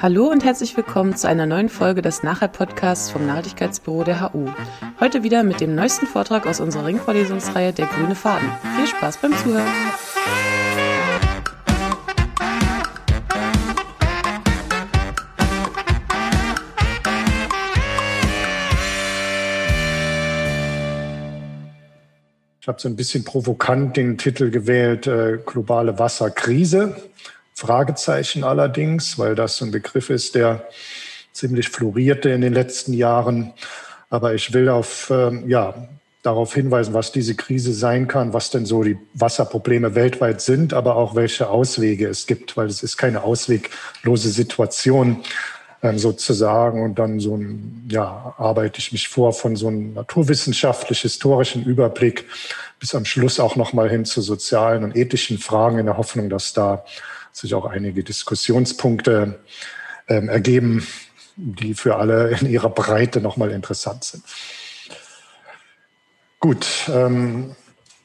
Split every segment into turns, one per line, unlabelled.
Hallo und herzlich willkommen zu einer neuen Folge des Nachher-Podcasts vom Nachhaltigkeitsbüro der HU. Heute wieder mit dem neuesten Vortrag aus unserer Ringvorlesungsreihe Der grüne Faden. Viel Spaß beim Zuhören!
Ich habe so ein bisschen provokant den Titel gewählt, äh, globale Wasserkrise. Fragezeichen allerdings, weil das ein Begriff ist, der ziemlich florierte in den letzten Jahren. Aber ich will auf, ähm, ja, darauf hinweisen, was diese Krise sein kann, was denn so die Wasserprobleme weltweit sind, aber auch welche Auswege es gibt, weil es ist keine ausweglose Situation ähm, sozusagen. Und dann so ein, ja, arbeite ich mich vor von so einem naturwissenschaftlich-historischen Überblick bis am Schluss auch nochmal hin zu sozialen und ethischen Fragen in der Hoffnung, dass da sich auch einige Diskussionspunkte ähm, ergeben, die für alle in ihrer Breite nochmal interessant sind. Gut, ähm,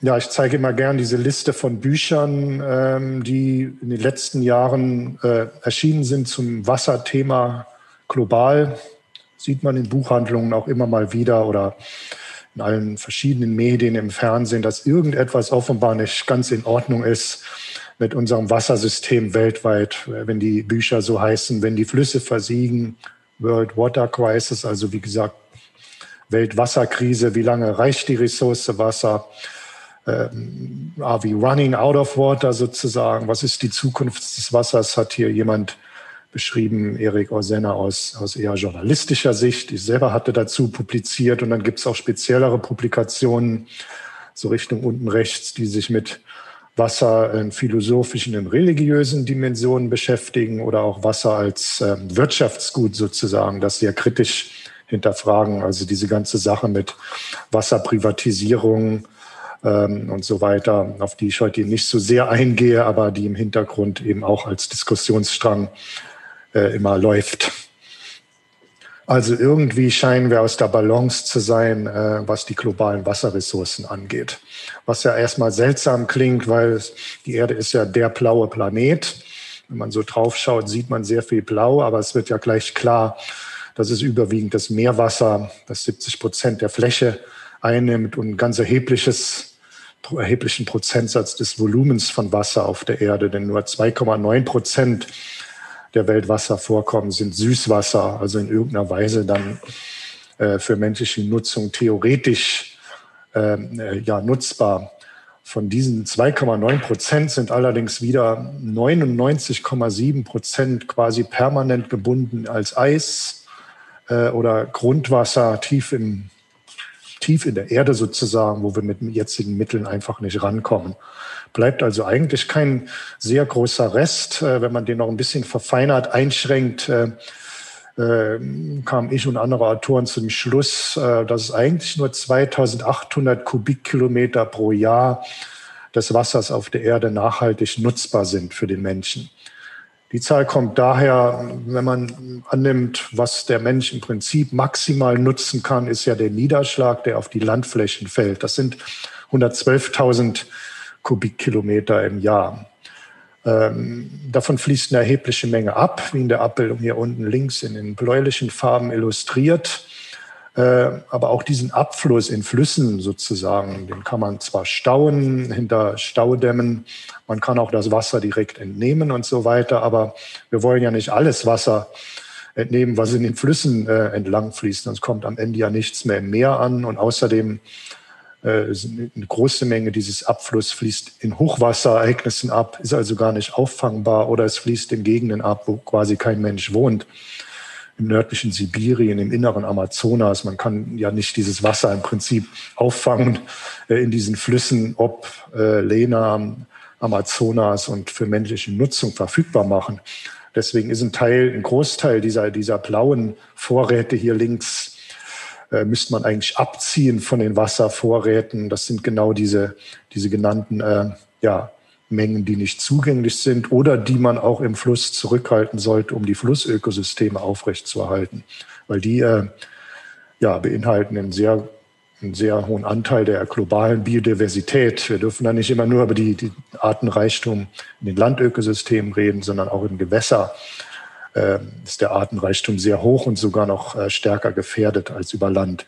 ja, ich zeige immer gern diese Liste von Büchern, ähm, die in den letzten Jahren äh, erschienen sind zum Wasserthema global. Sieht man in Buchhandlungen auch immer mal wieder oder in allen verschiedenen Medien im Fernsehen, dass irgendetwas offenbar nicht ganz in Ordnung ist mit unserem Wassersystem weltweit, wenn die Bücher so heißen, wenn die Flüsse versiegen, World Water Crisis, also wie gesagt, Weltwasserkrise, wie lange reicht die Ressource Wasser? Ähm, are we running out of water sozusagen? Was ist die Zukunft des Wassers? Hat hier jemand beschrieben, Erik Orsenna aus, aus eher journalistischer Sicht. Ich selber hatte dazu publiziert und dann gibt es auch speziellere Publikationen, so Richtung unten rechts, die sich mit Wasser in philosophischen und religiösen Dimensionen beschäftigen oder auch Wasser als äh, Wirtschaftsgut sozusagen, das sehr kritisch hinterfragen. Also diese ganze Sache mit Wasserprivatisierung ähm, und so weiter, auf die ich heute nicht so sehr eingehe, aber die im Hintergrund eben auch als Diskussionsstrang äh, immer läuft. Also irgendwie scheinen wir aus der Balance zu sein, äh, was die globalen Wasserressourcen angeht. Was ja erstmal seltsam klingt, weil die Erde ist ja der blaue Planet. Wenn man so drauf schaut, sieht man sehr viel Blau, aber es wird ja gleich klar, dass es überwiegend das Meerwasser, das 70 Prozent der Fläche einnimmt und ein ganz erhebliches, erheblichen Prozentsatz des Volumens von Wasser auf der Erde, denn nur 2,9 Prozent der Weltwasservorkommen sind Süßwasser, also in irgendeiner Weise dann äh, für menschliche Nutzung theoretisch ähm, äh, ja, nutzbar. Von diesen 2,9 Prozent sind allerdings wieder 99,7 Prozent quasi permanent gebunden als Eis äh, oder Grundwasser tief im tief in der Erde sozusagen, wo wir mit jetzigen Mitteln einfach nicht rankommen. Bleibt also eigentlich kein sehr großer Rest. Äh, wenn man den noch ein bisschen verfeinert, einschränkt, äh, äh, kam ich und andere Autoren zum Schluss, dass es eigentlich nur 2800 Kubikkilometer pro Jahr des Wassers auf der Erde nachhaltig nutzbar sind für den Menschen. Die Zahl kommt daher, wenn man annimmt, was der Mensch im Prinzip maximal nutzen kann, ist ja der Niederschlag, der auf die Landflächen fällt. Das sind 112.000 Kubikkilometer im Jahr. Ähm, davon fließt eine erhebliche Menge ab, wie in der Abbildung hier unten links in den bläulichen Farben illustriert. Äh, aber auch diesen Abfluss in Flüssen sozusagen, den kann man zwar stauen hinter Staudämmen, man kann auch das Wasser direkt entnehmen und so weiter, aber wir wollen ja nicht alles Wasser entnehmen, was in den Flüssen äh, entlang fließt, sonst kommt am Ende ja nichts mehr im Meer an. Und außerdem äh, eine große Menge dieses Abfluss fließt in Hochwasserereignissen ab, ist also gar nicht auffangbar oder es fließt in Gegenden ab, wo quasi kein Mensch wohnt im nördlichen Sibirien, im inneren Amazonas. Man kann ja nicht dieses Wasser im Prinzip auffangen äh, in diesen Flüssen, ob äh, Lena, Amazonas und für menschliche Nutzung verfügbar machen. Deswegen ist ein Teil, ein Großteil dieser, dieser blauen Vorräte hier links, äh, müsste man eigentlich abziehen von den Wasservorräten. Das sind genau diese, diese genannten, äh, ja, Mengen, die nicht zugänglich sind oder die man auch im Fluss zurückhalten sollte, um die Flussökosysteme aufrechtzuerhalten. Weil die äh, ja, beinhalten einen sehr, einen sehr hohen Anteil der globalen Biodiversität. Wir dürfen da nicht immer nur über die, die Artenreichtum in den Landökosystemen reden, sondern auch im Gewässer. äh, ist der Artenreichtum sehr hoch und sogar noch äh, stärker gefährdet als über Land.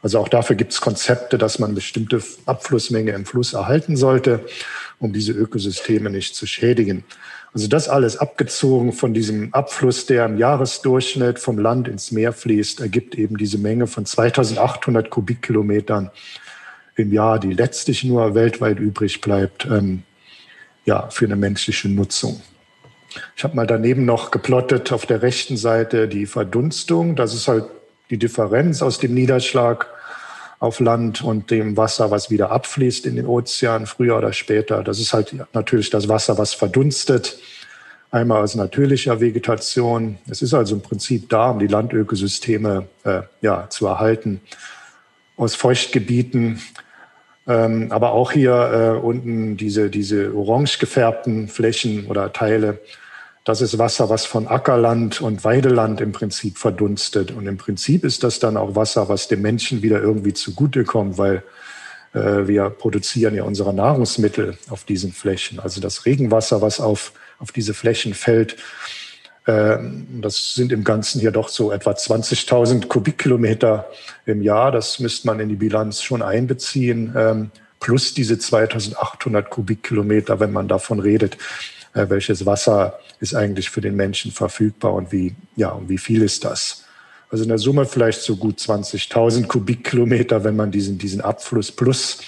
Also auch dafür gibt es Konzepte, dass man bestimmte Abflussmenge im Fluss erhalten sollte, um diese Ökosysteme nicht zu schädigen. Also das alles abgezogen von diesem Abfluss, der im Jahresdurchschnitt vom Land ins Meer fließt, ergibt eben diese Menge von 2800 Kubikkilometern im Jahr, die letztlich nur weltweit übrig bleibt, ähm, ja, für eine menschliche Nutzung. Ich habe mal daneben noch geplottet auf der rechten Seite die Verdunstung. Das ist halt die Differenz aus dem Niederschlag auf Land und dem Wasser, was wieder abfließt in den Ozean, früher oder später. Das ist halt natürlich das Wasser, was verdunstet. Einmal aus natürlicher Vegetation. Es ist also im Prinzip da, um die Landökosysteme äh, ja, zu erhalten. Aus Feuchtgebieten, ähm, aber auch hier äh, unten diese, diese orange gefärbten Flächen oder Teile das ist Wasser, was von Ackerland und Weideland im Prinzip verdunstet. Und im Prinzip ist das dann auch Wasser, was dem Menschen wieder irgendwie zugutekommt, weil äh, wir produzieren ja unsere Nahrungsmittel auf diesen Flächen. Also das Regenwasser, was auf, auf diese Flächen fällt, äh, das sind im Ganzen hier doch so etwa 20.000 Kubikkilometer im Jahr. Das müsste man in die Bilanz schon einbeziehen. Ähm, plus diese 2.800 Kubikkilometer, wenn man davon redet, welches Wasser ist eigentlich für den Menschen verfügbar und wie, ja, und wie viel ist das? Also in der Summe vielleicht so gut 20.000 Kubikkilometer, wenn man diesen, diesen Abfluss plus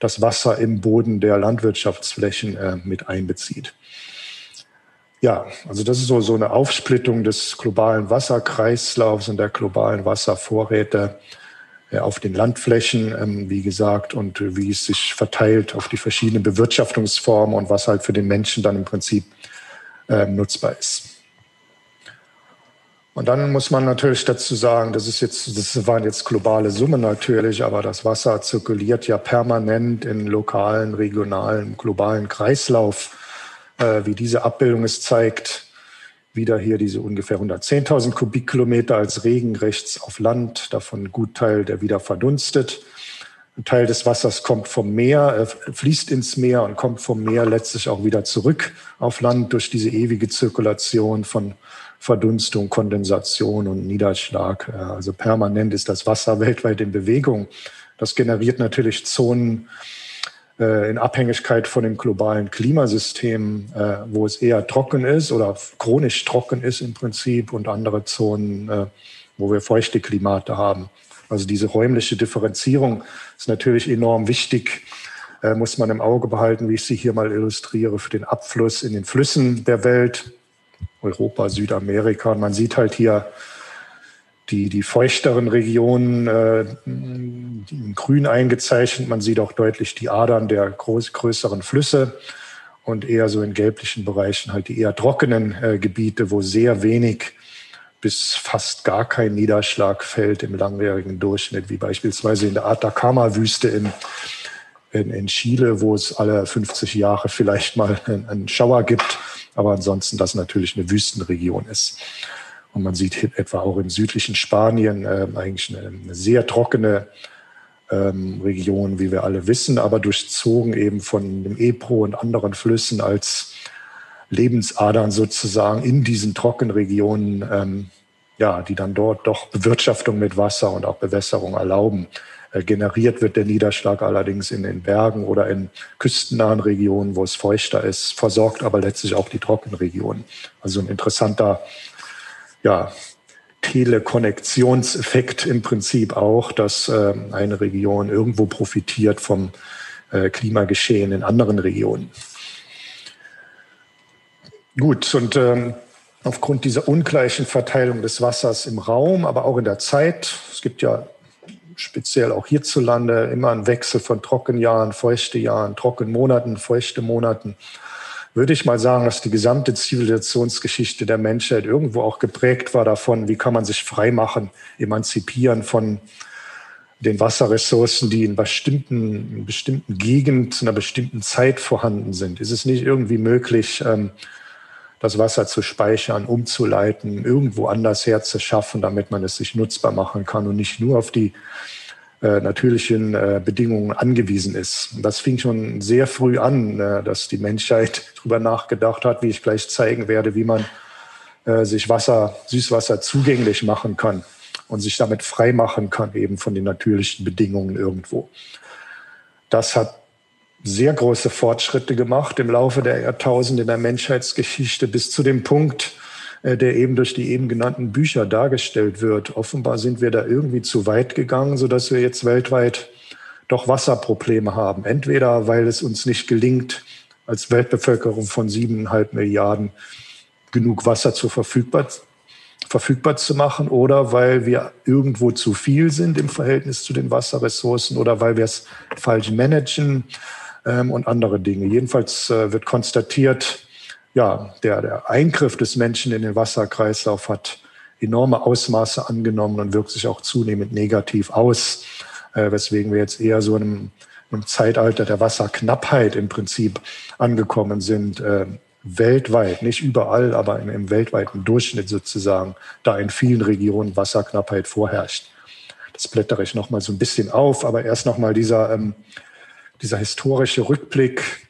das Wasser im Boden der Landwirtschaftsflächen äh, mit einbezieht. Ja, also das ist so, so eine Aufsplittung des globalen Wasserkreislaufs und der globalen Wasservorräte äh, auf den Landflächen, ähm, wie gesagt, und äh, wie es sich verteilt auf die verschiedenen Bewirtschaftungsformen und was halt für den Menschen dann im Prinzip ähm, nutzbar ist. Und dann muss man natürlich dazu sagen, das ist jetzt, das waren jetzt globale Summen natürlich, aber das Wasser zirkuliert ja permanent in lokalen, regionalen, globalen Kreislauf, äh, wie diese Abbildung es zeigt. Wieder hier diese ungefähr 110.000 Kubikkilometer als Regen rechts auf Land, davon ein Gutteil, der wieder verdunstet. Ein Teil des Wassers kommt vom Meer, äh, fließt ins Meer und kommt vom Meer letztlich auch wieder zurück auf Land durch diese ewige Zirkulation von Verdunstung, Kondensation und Niederschlag. Äh, also permanent ist das Wasser weltweit in Bewegung. Das generiert natürlich Zonen in Abhängigkeit von dem globalen Klimasystem, wo es eher trocken ist oder chronisch trocken ist im Prinzip und andere Zonen, wo wir feuchte Klimate haben. Also diese räumliche Differenzierung ist natürlich enorm wichtig, äh, muss man im Auge behalten, wie ich sie hier mal illustriere, für den Abfluss in den Flüssen der Welt, Europa, Südamerika. Und man sieht halt hier die, die feuchteren Regionen äh, in grün eingezeichnet. Man sieht auch deutlich die Adern der groß, größeren Flüsse und eher so in gelblichen Bereichen halt die eher trockenen äh, Gebiete, wo sehr wenig bis fast gar kein Niederschlag fällt im langjährigen Durchschnitt, wie beispielsweise in der Atacama-Wüste in, in, in, Chile, wo es alle 50 Jahre vielleicht mal einen Schauer gibt, aber ansonsten das natürlich eine Wüstenregion ist. Und man sieht etwa auch im südlichen Spanien äh, eigentlich eine, eine, sehr trockene ähm, Region, wie wir alle wissen, aber durchzogen eben von dem Ebro und anderen Flüssen als Lebensadern sozusagen in diesen Trockenregionen, ähm, ja, die dann dort doch Bewirtschaftung mit Wasser und auch Bewässerung erlauben. Äh, generiert wird der Niederschlag allerdings in den Bergen oder in küstennahen Regionen, wo es feuchter ist, versorgt aber letztlich auch die Trockenregionen. Also ein interessanter, ja, Telekonnektionseffekt im Prinzip auch, dass äh, eine Region irgendwo profitiert vom äh, Klimageschehen in anderen Regionen. Gut, und ähm, aufgrund dieser ungleichen Verteilung des Wassers im Raum, aber auch in der Zeit, es gibt ja speziell auch hierzulande immer einen Wechsel von Trockenjahren, feuchte Jahren, Trockenmonaten, feuchte Monaten, würde ich mal sagen, dass die gesamte Zivilisationsgeschichte der Menschheit irgendwo auch geprägt war davon, wie kann man sich freimachen, emanzipieren von den Wasserressourcen, die in bestimmten, in bestimmten Gegend, in einer bestimmten Zeit vorhanden sind. Ist es nicht irgendwie möglich, ähm, das Wasser zu speichern, umzuleiten, irgendwo anders herzuschaffen, damit man es sich nutzbar machen kann und nicht nur auf die äh, natürlichen äh, Bedingungen angewiesen ist. Und das fing schon sehr früh an, äh, dass die Menschheit darüber nachgedacht hat, wie ich gleich zeigen werde, wie man äh, sich Wasser, Süßwasser zugänglich machen kann und sich damit frei machen kann, eben von den natürlichen Bedingungen irgendwo. Das hat sehr große Fortschritte gemacht im Laufe der Jahrtausende der Menschheitsgeschichte bis zu dem Punkt, der eben durch die eben genannten Bücher dargestellt wird. Offenbar sind wir da irgendwie zu weit gegangen, sodass wir jetzt weltweit doch Wasserprobleme haben. Entweder weil es uns nicht gelingt, als Weltbevölkerung von siebeneinhalb Milliarden genug Wasser zur verfügbar, verfügbar zu machen oder weil wir irgendwo zu viel sind im Verhältnis zu den Wasserressourcen oder weil wir es falsch managen ähm, und andere Dinge. Jedenfalls äh, wird konstatiert, ja, der, der Eingriff des Menschen in den Wasserkreislauf hat enorme Ausmaße angenommen und wirkt sich auch zunehmend negativ aus, äh, weswegen wir jetzt eher so in einem, einem Zeitalter der Wasserknappheit im Prinzip angekommen sind, äh, weltweit, nicht überall, aber im, im weltweiten Durchschnitt sozusagen, da in vielen Regionen Wasserknappheit vorherrscht. Das blättere ich nochmal so ein bisschen auf, aber erst nochmal dieser, ähm, dieser historische Rückblick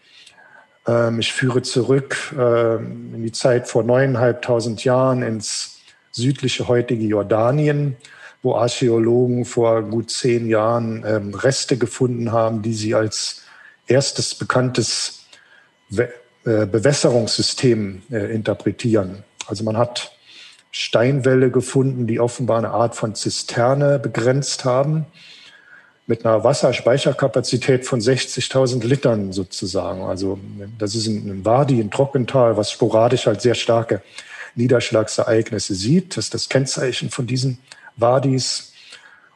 ich führe zurück ähm, in die Zeit vor neuneinhalbtausend Jahren ins südliche heutige Jordanien, wo Archäologen vor gut zehn Jahren ähm, Reste gefunden haben, die sie als erstes bekanntes äh, Bewässerungssystem äh, interpretieren. Also man hat Steinwälle gefunden, die offenbar eine Art von Zisterne begrenzt haben mit einer Wasserspeicherkapazität von 60.000 Litern sozusagen. Also das ist ein Wadi, ein Trockental, was sporadisch halt sehr starke Niederschlagsereignisse sieht. Das ist das Kennzeichen von diesen Wadis.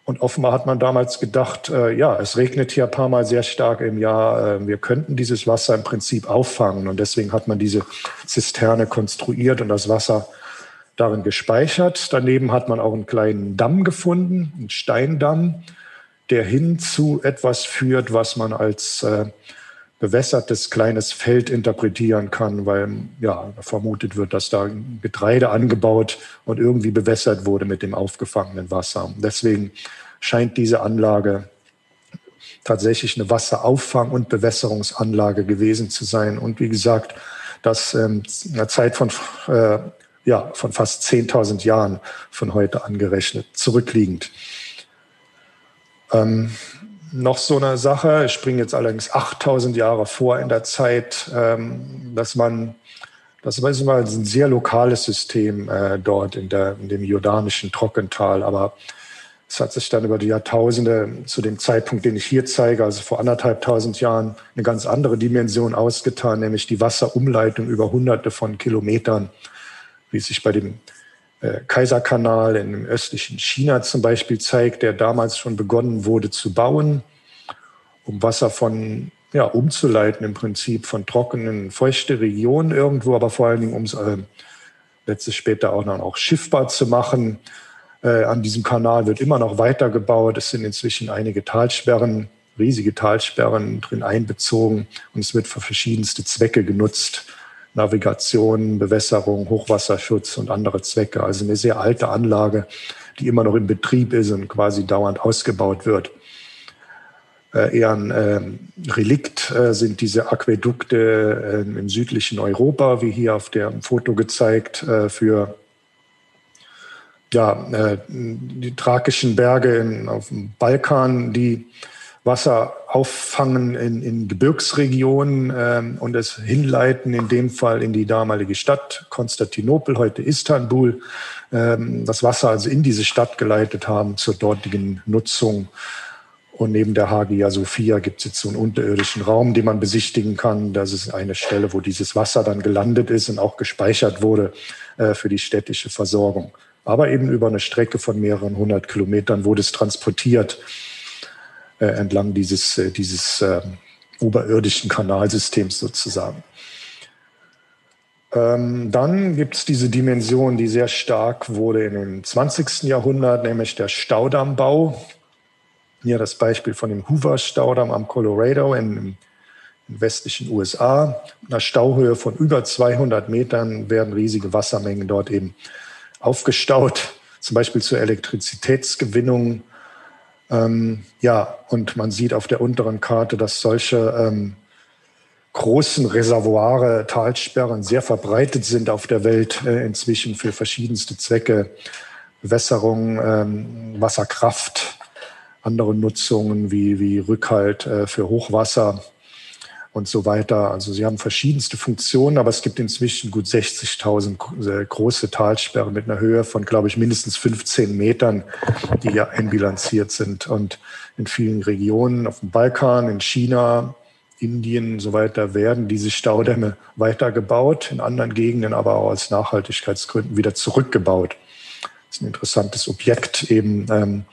Und offenbar hat man damals gedacht, äh, ja, es regnet hier ein paar Mal sehr stark im Jahr. Äh, wir könnten dieses Wasser im Prinzip auffangen. Und deswegen hat man diese Zisterne konstruiert und das Wasser darin gespeichert. Daneben hat man auch einen kleinen Damm gefunden, einen Steindamm der hin zu etwas führt, was man als äh, bewässertes kleines Feld interpretieren kann, weil ja vermutet wird, dass da Getreide angebaut und irgendwie bewässert wurde mit dem aufgefangenen Wasser. Deswegen scheint diese Anlage tatsächlich eine Wasserauffang- und Bewässerungsanlage gewesen zu sein. Und wie gesagt, das ähm, in einer Zeit von, äh, ja, von fast 10.000 Jahren von heute angerechnet, zurückliegend. Ähm, noch so eine Sache, ich springe jetzt allerdings 8000 Jahre vor in der Zeit, ähm, dass man, das war ein sehr lokales System äh, dort in, der, in dem jordanischen Trockental, aber es hat sich dann über die Jahrtausende zu dem Zeitpunkt, den ich hier zeige, also vor anderthalbtausend Jahren, eine ganz andere Dimension ausgetan, nämlich die Wasserumleitung über hunderte von Kilometern, wie es sich bei dem äh, Kaiserkanal im östlichen China zum Beispiel zeigt, der damals schon begonnen wurde zu bauen, um Wasser von ja, umzuleiten im Prinzip von trockenen, feuchte Regionen irgendwo, aber vor allen Dingen, um es äh, letztlich später auch noch auch schiffbar zu machen. Äh, an diesem Kanal wird immer noch weiter gebaut. Es sind inzwischen einige Talsperren, riesige Talsperren drin einbezogen und es wird für verschiedenste Zwecke genutzt. Navigation, Bewässerung, Hochwasserschutz und andere Zwecke. Also eine sehr alte Anlage, die immer noch in Betrieb ist und quasi dauernd ausgebaut wird. Äh, eher ein äh, Relikt äh, sind diese Aquädukte äh, im südlichen Europa, wie hier auf dem Foto gezeigt, äh, für ja, äh, die thrakischen Berge in, auf dem Balkan, die Wasser auffangen in, in Gebirgsregionen ähm, und es hinleiten, in dem Fall in die damalige Stadt Konstantinopel, heute Istanbul, ähm, das Wasser also in diese Stadt geleitet haben zur dortigen Nutzung. Und neben der Hagia Sophia gibt es jetzt so einen unterirdischen Raum, den man besichtigen kann. Das ist eine Stelle, wo dieses Wasser dann gelandet ist und auch gespeichert wurde äh, für die städtische Versorgung. Aber eben über eine Strecke von mehreren hundert Kilometern wurde es transportiert äh, entlang dieses, äh, dieses äh, oberirdischen Kanalsystems sozusagen. Ähm, dann gibt es diese Dimension, die sehr stark wurde in dem 20. Jahrhundert, nämlich der Staudammbau. Hier das Beispiel von dem Hoover-Staudamm am Colorado in, in westlichen USA. Mit einer Stauhöhe von über 200 Metern werden riesige Wassermengen dort eben aufgestaut, zum Beispiel zur Elektrizitätsgewinnung ähm, ja, und man sieht auf der unteren Karte, dass solche ähm, großen Reservoire, Talsperren sehr verbreitet sind auf der Welt äh, inzwischen für verschiedenste Zwecke. Bewässerung, ähm, Wasserkraft, andere Nutzungen wie, wie Rückhalt äh, für Hochwasser und so weiter. Also sie haben verschiedenste Funktionen, aber es gibt inzwischen gut 60.000 äh, große Talsperren mit einer Höhe von, glaube ich, mindestens 15 Metern, die hier einbilanziert sind. Und in vielen Regionen auf dem Balkan, in China, Indien und so weiter werden diese Staudämme weitergebaut, in anderen Gegenden aber auch aus Nachhaltigkeitsgründen wieder zurückgebaut. Das ist ein interessantes Objekt eben, ähm,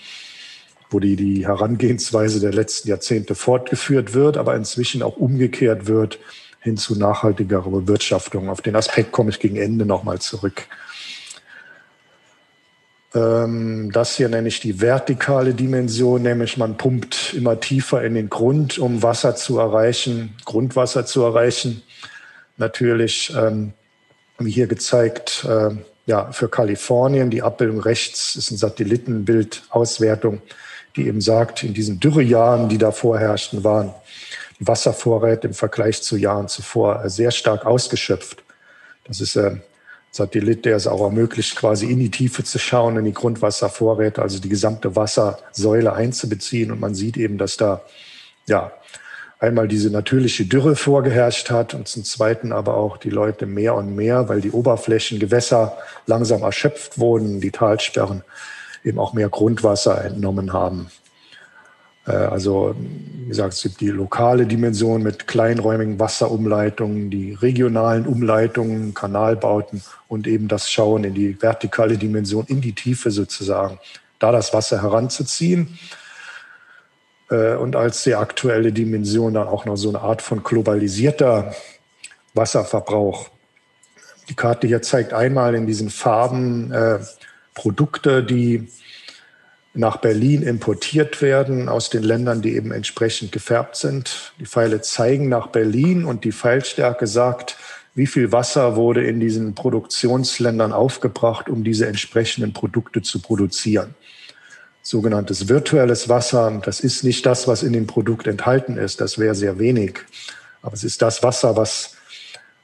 wo die, die Herangehensweise der letzten Jahrzehnte fortgeführt wird, aber inzwischen auch umgekehrt wird hin zu nachhaltigerer Bewirtschaftung. Auf den Aspekt komme ich gegen Ende nochmal zurück. Ähm, das hier nenne ich die vertikale Dimension, nämlich man pumpt immer tiefer in den Grund, um Wasser zu erreichen, Grundwasser zu erreichen. Natürlich, ähm, wie hier gezeigt, äh, ja, für Kalifornien, die Abbildung rechts ist ein Satellitenbildauswertung, die eben sagt, in diesen Dürrejahren, die da vorherrschten, waren Wasservorräte im Vergleich zu Jahren zuvor sehr stark ausgeschöpft. Das ist äh, Satellit, der es auch ermöglicht, quasi in die Tiefe zu schauen, in die Grundwasservorräte, also die gesamte Wassersäule einzubeziehen. Und man sieht eben, dass da ja einmal diese natürliche Dürre vorgeherrscht hat und zum Zweiten aber auch die Leute mehr und mehr, weil die Oberflächengewässer langsam erschöpft wurden, die Talsperren eben auch mehr Grundwasser entnommen haben. Äh, also, wie gesagt, es gibt die lokale Dimension mit kleinräumigen Wasserumleitungen, die regionalen Umleitungen, Kanalbauten und eben das Schauen in die vertikale Dimension, in die Tiefe sozusagen, da das Wasser heranzuziehen. Äh, und als sehr aktuelle Dimension dann auch noch so eine Art von globalisierter Wasserverbrauch. Die Karte hier zeigt einmal in diesen Farben äh, Produkte, die nach Berlin importiert werden aus den Ländern, die eben entsprechend gefärbt sind. Die Pfeile zeigen nach Berlin und die Pfeilstärke sagt, wie viel Wasser wurde in diesen Produktionsländern aufgebracht, um diese entsprechenden Produkte zu produzieren. Sogenanntes virtuelles Wasser, das ist nicht das, was in dem Produkt enthalten ist, das wäre sehr wenig. Aber es ist das Wasser, was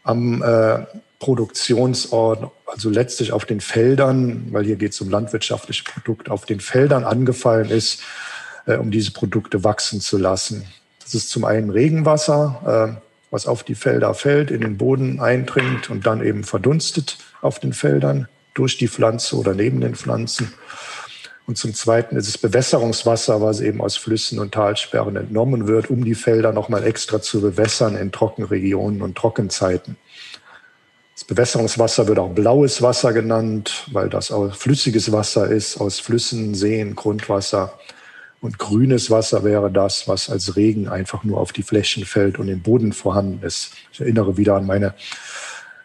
am äh, Produktionsort, also letztlich auf den Feldern, weil hier geht es um landwirtschaftliche Produkte, auf den Feldern angefallen ist, äh, um diese Produkte wachsen zu lassen. Das ist zum einen Regenwasser, äh, was auf die Felder fällt, in den Boden eindringt und dann eben verdunstet auf den Feldern durch die Pflanze oder neben den Pflanzen. Und zum Zweiten ist es Bewässerungswasser, was eben aus Flüssen und Talsperren entnommen wird, um die Felder nochmal extra zu bewässern in Trockenregionen und Trockenzeiten. Das Bewässerungswasser wird auch blaues Wasser genannt, weil das auch flüssiges Wasser ist aus Flüssen, Seen, Grundwasser. Und grünes Wasser wäre das, was als Regen einfach nur auf die Flächen fällt und im Boden vorhanden ist. Ich erinnere wieder an meine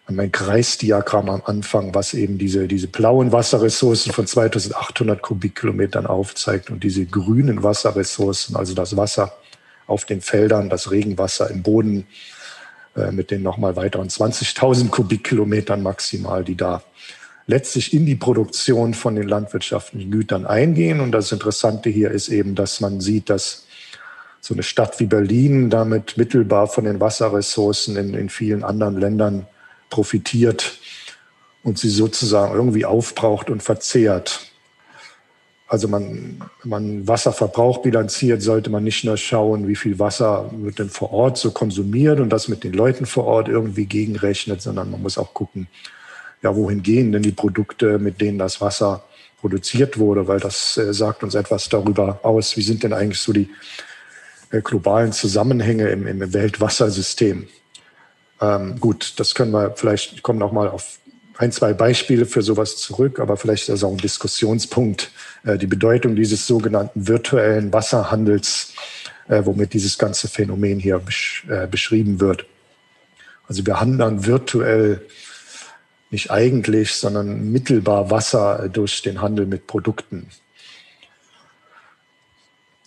an mein Kreisdiagramm am Anfang, was eben diese, diese blauen Wasserressourcen von 2800 Kubikkilometern aufzeigt und diese grünen Wasserressourcen, also das Wasser auf den Feldern, das Regenwasser im Boden, mit den nochmal weiteren 20.000 Kubikkilometern maximal, die da letztlich in die Produktion von den landwirtschaftlichen Gütern eingehen. Und das Interessante hier ist eben, dass man sieht, dass so eine Stadt wie Berlin damit mittelbar von den Wasserressourcen in, in vielen anderen Ländern profitiert und sie sozusagen irgendwie aufbraucht und verzehrt. Also man, wenn man Wasserverbrauch bilanziert, sollte man nicht nur schauen, wie viel Wasser wird denn vor Ort so konsumiert und das mit den Leuten vor Ort irgendwie gegenrechnet, sondern man muss auch gucken, ja, wohin gehen denn die Produkte, mit denen das Wasser produziert wurde, weil das äh, sagt uns etwas darüber aus, wie sind denn eigentlich so die äh, globalen Zusammenhänge im, im Weltwassersystem. Ähm, gut, das können wir vielleicht, ich komme noch mal auf ein, zwei Beispiele für sowas zurück, aber vielleicht ist das auch ein Diskussionspunkt, die Bedeutung dieses sogenannten virtuellen Wasserhandels, äh, womit dieses ganze Phänomen hier besch äh, beschrieben wird. Also wir handeln virtuell nicht eigentlich, sondern mittelbar Wasser durch den Handel mit Produkten.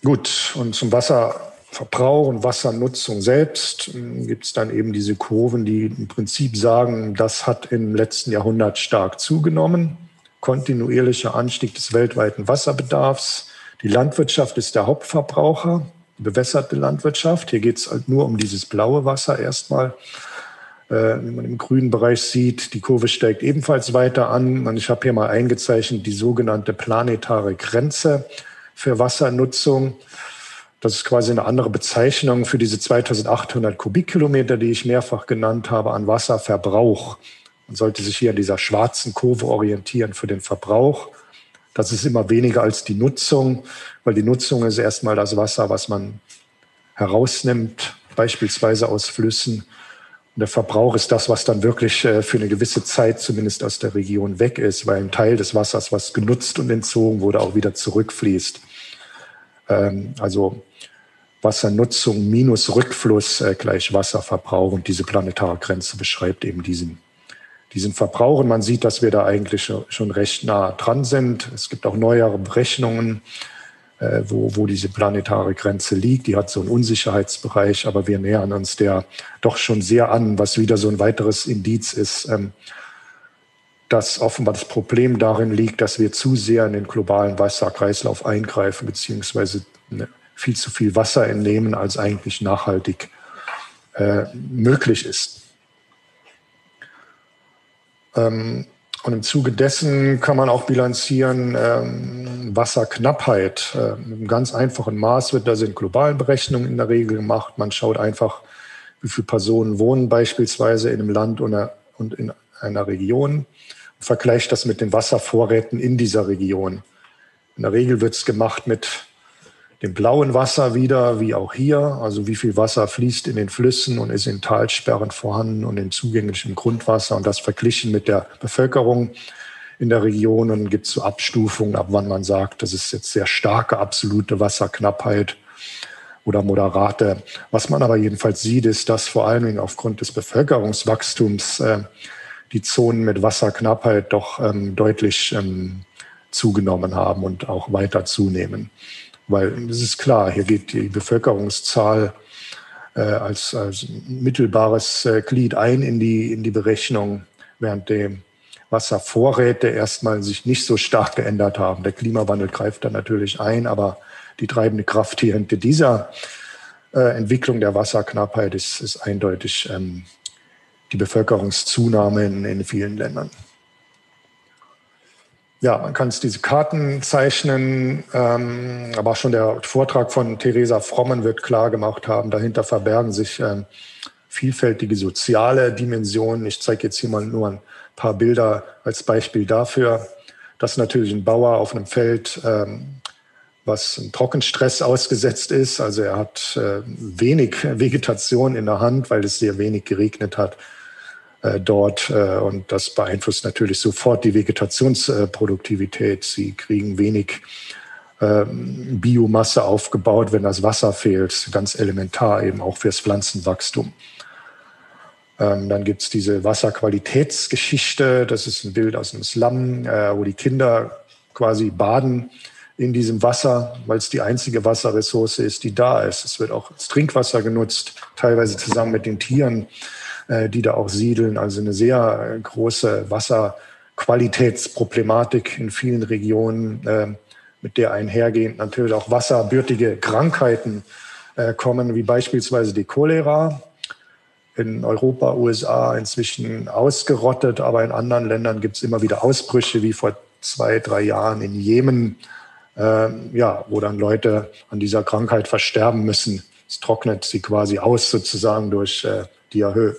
Gut, und zum Wasser Verbrauch und Wassernutzung selbst ähm, gibt es dann eben diese Kurven, die im Prinzip sagen, das hat im letzten Jahrhundert stark zugenommen. Kontinuierlicher Anstieg des weltweiten Wasserbedarfs. Die Landwirtschaft ist der Hauptverbraucher bewässerte Landwirtschaft. Hier geht es halt nur um dieses blaue Wasser erstmal. Äh, wie man im grünen Bereich sieht, die Kurve steigt ebenfalls weiter an. Und ich habe hier mal eingezeichnet die sogenannte planetare Grenze für Wassernutzung. Das ist quasi eine andere Bezeichnung für diese 2800 Kubikkilometer, die ich mehrfach genannt habe, an Wasserverbrauch. Man sollte sich hier an dieser schwarzen Kurve orientieren für den Verbrauch. Das ist immer weniger als die Nutzung, weil die Nutzung ist erstmal das Wasser, was man herausnimmt, beispielsweise aus Flüssen. Und der Verbrauch ist das, was dann wirklich äh, für eine gewisse Zeit zumindest aus der Region weg ist, weil ein Teil des Wassers, was genutzt und entzogen wurde, auch wieder zurückfließt. Ähm, also Wassernutzung minus Rückfluss äh, gleich Wasserverbrauch. Und diese planetare Grenze beschreibt eben diesen, diesen Verbrauch. Und man sieht, dass wir da eigentlich schon recht nah dran sind. Es gibt auch neuere Berechnungen, äh, wo, wo diese planetare Grenze liegt. Die hat so einen Unsicherheitsbereich, aber wir nähern uns der doch schon sehr an, was wieder so ein weiteres Indiz ist, ähm, dass offenbar das Problem darin liegt, dass wir zu sehr in den globalen Wasserkreislauf eingreifen, beziehungsweise ne, viel zu viel Wasser entnehmen, als eigentlich nachhaltig äh, möglich ist. Ähm, und im Zuge dessen kann man auch bilanzieren, ähm, Wasserknappheit. Äh, mit einem ganz einfachen Maß wird das in globalen Berechnungen in der Regel gemacht. Man schaut einfach, wie viele Personen wohnen beispielsweise in einem Land und in einer Region vergleicht das mit den Wasservorräten in dieser Region. In der Regel wird es gemacht mit dem blauen Wasser wieder, wie auch hier. Also wie viel Wasser fließt in den Flüssen und ist in Talsperren vorhanden und in zugänglichem Grundwasser und das verglichen mit der Bevölkerung in der Region. Und gibt es so Abstufungen, ab wann man sagt, das ist jetzt sehr starke absolute Wasserknappheit oder moderate. Was man aber jedenfalls sieht, ist, dass vor allen Dingen aufgrund des Bevölkerungswachstums äh, die Zonen mit Wasserknappheit doch ähm, deutlich ähm, zugenommen haben und auch weiter zunehmen. Weil es ist klar, hier geht die Bevölkerungszahl äh, als, als mittelbares äh, Glied ein in die, in die Berechnung, während die Wasservorräte erstmal sich nicht so stark geändert haben. Der Klimawandel greift da natürlich ein, aber die treibende Kraft hier hinter dieser äh, Entwicklung der Wasserknappheit ist, ist eindeutig ähm, die Bevölkerungszunahme in, in vielen Ländern. Ja, man kann es diese Karten zeichnen, ähm, aber schon der Vortrag von Theresa Frommen wird klar gemacht haben, dahinter verbergen sich ähm, vielfältige soziale Dimensionen. Ich zeige jetzt hier mal nur ein paar Bilder als Beispiel dafür, dass natürlich ein Bauer auf einem Feld, ähm, was einem Trockenstress ausgesetzt ist, also er hat äh, wenig Vegetation in der Hand, weil es sehr wenig geregnet hat, dort äh, und das beeinflusst natürlich sofort die Vegetationsproduktivität. Sie kriegen wenig ähm, Biomasse aufgebaut, wenn das Wasser fehlt, ganz elementar eben auch fürs Pflanzenwachstum. Ähm, dann gibt es diese Wasserqualitätsgeschichte, das ist ein Bild aus einem Slum, äh, wo die Kinder quasi baden in diesem Wasser, weil es die einzige Wasserressource ist, die da ist. Es wird auch als Trinkwasser genutzt, teilweise zusammen mit den Tieren. Äh, die da auch siedeln. Also eine sehr äh, große Wasserqualitätsproblematik in vielen Regionen, äh, mit der einhergehend natürlich auch wasserbürtige Krankheiten kommen, wie beispielsweise die Cholera. In Europa, USA inzwischen ausgerottet, aber in anderen Ländern gibt es immer wieder Ausbrüche, wie vor zwei, drei Jahren in Jemen, äh, ja, wo dann Leute an dieser Krankheit versterben müssen. Es trocknet sie quasi aus sozusagen durch äh, Diahö.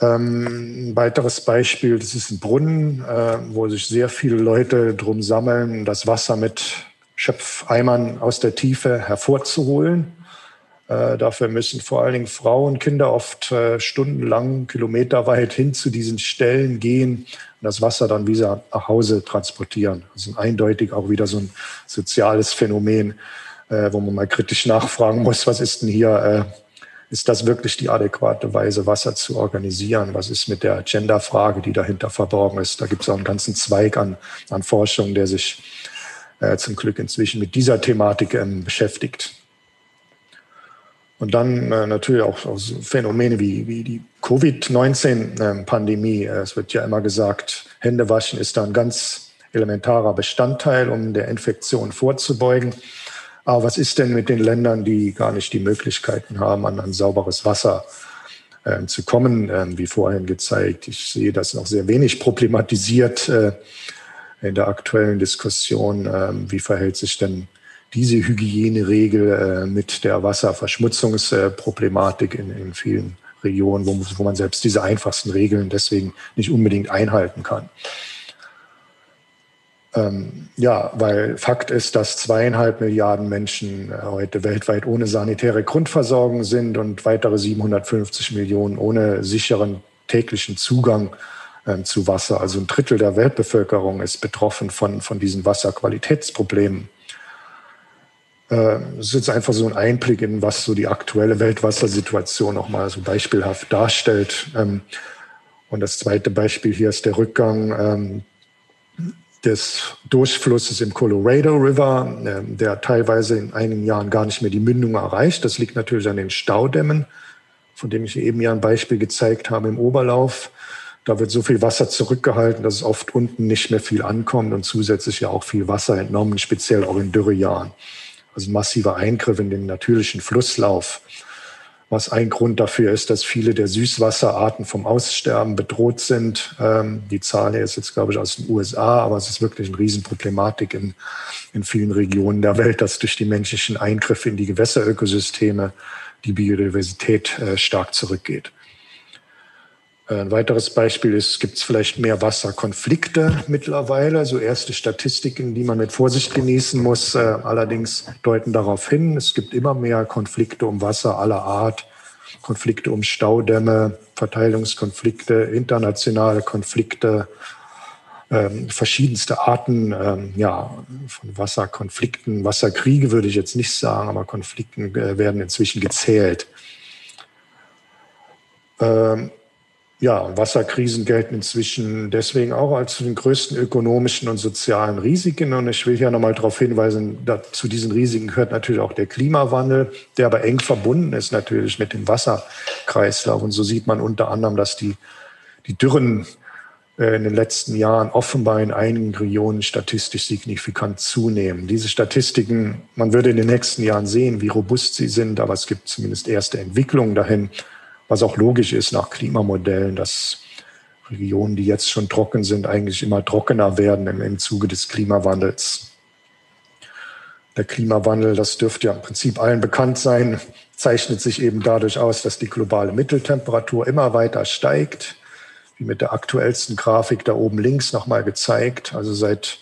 Ähm, ein weiteres Beispiel, das ist ein Brunnen, äh, wo sich sehr viele Leute drum sammeln, das Wasser mit Schöpfeimern aus der Tiefe hervorzuholen. Äh, dafür müssen vor allen Dingen Frauen, Kinder oft äh, stundenlang, kilometerweit hin zu diesen Stellen gehen und das Wasser dann wieder nach Hause transportieren. Das ist eindeutig auch wieder so ein soziales Phänomen, äh, wo man mal kritisch nachfragen muss, was ist denn hier äh, ist das wirklich die adäquate Weise, Wasser zu organisieren? Was ist mit der Gender-Frage, die dahinter verborgen ist? Da gibt es auch einen ganzen Zweig an, an Forschung, der sich äh, zum Glück inzwischen mit dieser Thematik ähm, beschäftigt. Und dann äh, natürlich auch, auch so Phänomene wie, wie die Covid-19-Pandemie. Ähm, es wird ja immer gesagt, Händewaschen ist da ein ganz elementarer Bestandteil, um der Infektion vorzubeugen. Aber was ist denn mit den Ländern, die gar nicht die Möglichkeiten haben, an, an sauberes Wasser äh, zu kommen, äh, wie vorhin gezeigt? Ich sehe das noch sehr wenig problematisiert äh, in der aktuellen Diskussion. Ähm, wie verhält sich denn diese Hygieneregel äh, mit der Wasserverschmutzungsproblematik in, in vielen Regionen, wo, wo man selbst diese einfachsten Regeln deswegen nicht unbedingt einhalten kann? Ähm, ja, weil Fakt ist, dass zweieinhalb Milliarden Menschen äh, heute weltweit ohne sanitäre Grundversorgung sind und weitere 750 Millionen ohne sicheren täglichen Zugang äh, zu Wasser. Also ein Drittel der Weltbevölkerung ist betroffen von, von diesen Wasserqualitätsproblemen. Äh, es ist jetzt einfach so ein Einblick in, was so die aktuelle Weltwassersituation auch mal so beispielhaft darstellt. Ähm, und das zweite Beispiel hier ist der Rückgang ähm, des Durchflusses im Colorado River, äh, der teilweise in einigen Jahren gar nicht mehr die Mündung erreicht. Das liegt natürlich an den Staudämmen, von dem ich eben ja ein Beispiel gezeigt habe im Oberlauf. Da wird so viel Wasser zurückgehalten, dass es oft unten nicht mehr viel ankommt und zusätzlich ja auch viel Wasser entnommen, speziell auch in Dürrejahren. Also massiver Eingriff in den natürlichen Flusslauf was ein Grund dafür ist, dass viele der Süßwasserarten vom Aussterben bedroht sind. Ähm, die Zahl ist jetzt, glaube ich, aus den USA, aber es ist wirklich eine Riesenproblematik in, in vielen Regionen der Welt, dass durch die menschlichen Eingriffe in die Gewässerökosysteme die Biodiversität äh, stark zurückgeht. Ein weiteres Beispiel ist, gibt es vielleicht mehr Wasserkonflikte mittlerweile. Also erste Statistiken, die man mit Vorsicht genießen muss, äh, allerdings deuten darauf hin, es gibt immer mehr Konflikte um Wasser aller Art, Konflikte um Staudämme, Verteilungskonflikte, internationale Konflikte, ähm, verschiedenste Arten ähm, ja, von Wasserkonflikten. Wasserkriege würde ich jetzt nicht sagen, aber Konflikten äh, werden inzwischen gezählt. Ähm, ja, Wasserkrisen gelten inzwischen deswegen auch als zu den größten ökonomischen und sozialen Risiken. Und ich will hier nochmal darauf hinweisen, zu diesen Risiken gehört natürlich auch der Klimawandel, der aber eng verbunden ist natürlich mit dem Wasserkreislauf. Und so sieht man unter anderem, dass die, die Dürren äh, in den letzten Jahren offenbar in einigen Regionen statistisch signifikant zunehmen. Diese Statistiken, man würde in den nächsten Jahren sehen, wie robust sie sind, aber es gibt zumindest erste Entwicklungen dahin was auch logisch ist nach Klimamodellen, dass Regionen, die jetzt schon trocken sind, eigentlich immer trockener werden im, im Zuge des Klimawandels. Der Klimawandel, das dürfte ja im Prinzip allen bekannt sein, zeichnet sich eben dadurch aus, dass die globale Mitteltemperatur immer weiter steigt, wie mit der aktuellsten Grafik da oben links nochmal gezeigt. Also seit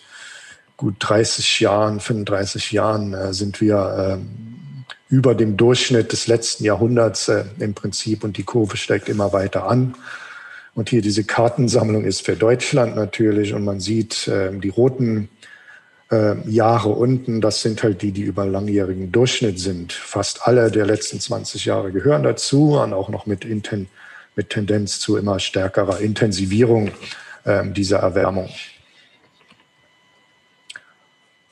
gut 30 Jahren, 35 Jahren äh, sind wir ähm, über dem Durchschnitt des letzten Jahrhunderts äh, im Prinzip und die Kurve steigt immer weiter an. Und hier diese Kartensammlung ist für Deutschland natürlich und man sieht äh, die roten äh, Jahre unten, das sind halt die, die über langjährigen Durchschnitt sind. Fast alle der letzten 20 Jahre gehören dazu und auch noch mit, Inten mit Tendenz zu immer stärkerer Intensivierung äh, dieser Erwärmung.